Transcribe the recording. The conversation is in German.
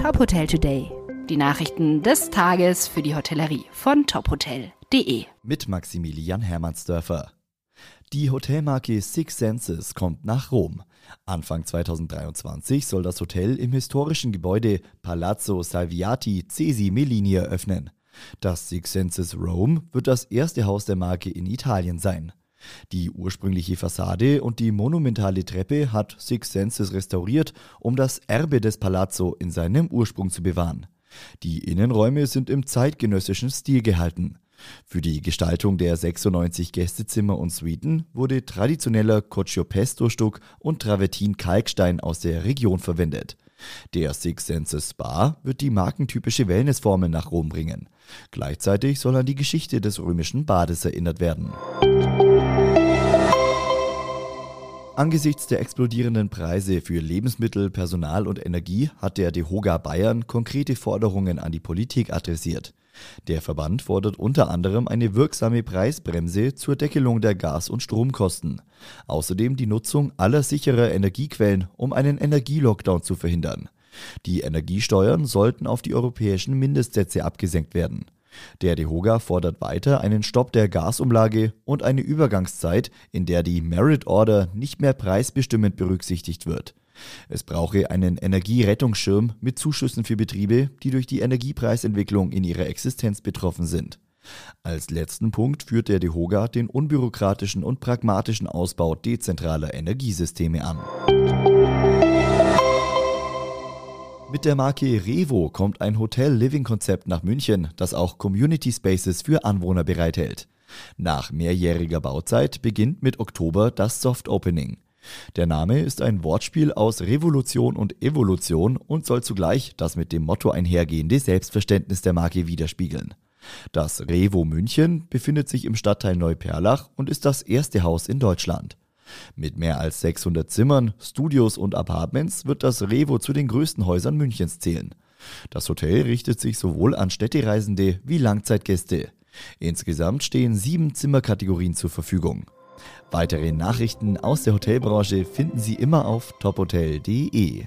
Top Hotel Today. Die Nachrichten des Tages für die Hotellerie von tophotel.de. Mit Maximilian Hermannsdörfer. Die Hotelmarke Six Senses kommt nach Rom. Anfang 2023 soll das Hotel im historischen Gebäude Palazzo Salviati Cesi Mellini eröffnen. Das Six Senses Rome wird das erste Haus der Marke in Italien sein. Die ursprüngliche Fassade und die monumentale Treppe hat Six Senses restauriert, um das Erbe des Palazzo in seinem Ursprung zu bewahren. Die Innenräume sind im zeitgenössischen Stil gehalten. Für die Gestaltung der 96 Gästezimmer und Suiten wurde traditioneller Coccio-Pesto-Stuck und Travertin-Kalkstein aus der Region verwendet. Der Six Senses Spa wird die markentypische Wellnessformel nach Rom bringen. Gleichzeitig soll an die Geschichte des römischen Bades erinnert werden. Angesichts der explodierenden Preise für Lebensmittel, Personal und Energie hat der DEHOGA Bayern konkrete Forderungen an die Politik adressiert. Der Verband fordert unter anderem eine wirksame Preisbremse zur Deckelung der Gas- und Stromkosten. Außerdem die Nutzung aller sicherer Energiequellen, um einen Energielockdown zu verhindern. Die Energiesteuern sollten auf die europäischen Mindestsätze abgesenkt werden. Der DEHOGA fordert weiter einen Stopp der Gasumlage und eine Übergangszeit, in der die Merit Order nicht mehr preisbestimmend berücksichtigt wird. Es brauche einen Energierettungsschirm mit Zuschüssen für Betriebe, die durch die Energiepreisentwicklung in ihrer Existenz betroffen sind. Als letzten Punkt führt der DEHOGA den unbürokratischen und pragmatischen Ausbau dezentraler Energiesysteme an. Mit der Marke Revo kommt ein Hotel-Living-Konzept nach München, das auch Community Spaces für Anwohner bereithält. Nach mehrjähriger Bauzeit beginnt mit Oktober das Soft Opening. Der Name ist ein Wortspiel aus Revolution und Evolution und soll zugleich das mit dem Motto einhergehende Selbstverständnis der Marke widerspiegeln. Das Revo München befindet sich im Stadtteil Neuperlach und ist das erste Haus in Deutschland. Mit mehr als 600 Zimmern, Studios und Apartments wird das Revo zu den größten Häusern Münchens zählen. Das Hotel richtet sich sowohl an Städtereisende wie Langzeitgäste. Insgesamt stehen sieben Zimmerkategorien zur Verfügung. Weitere Nachrichten aus der Hotelbranche finden Sie immer auf tophotel.de.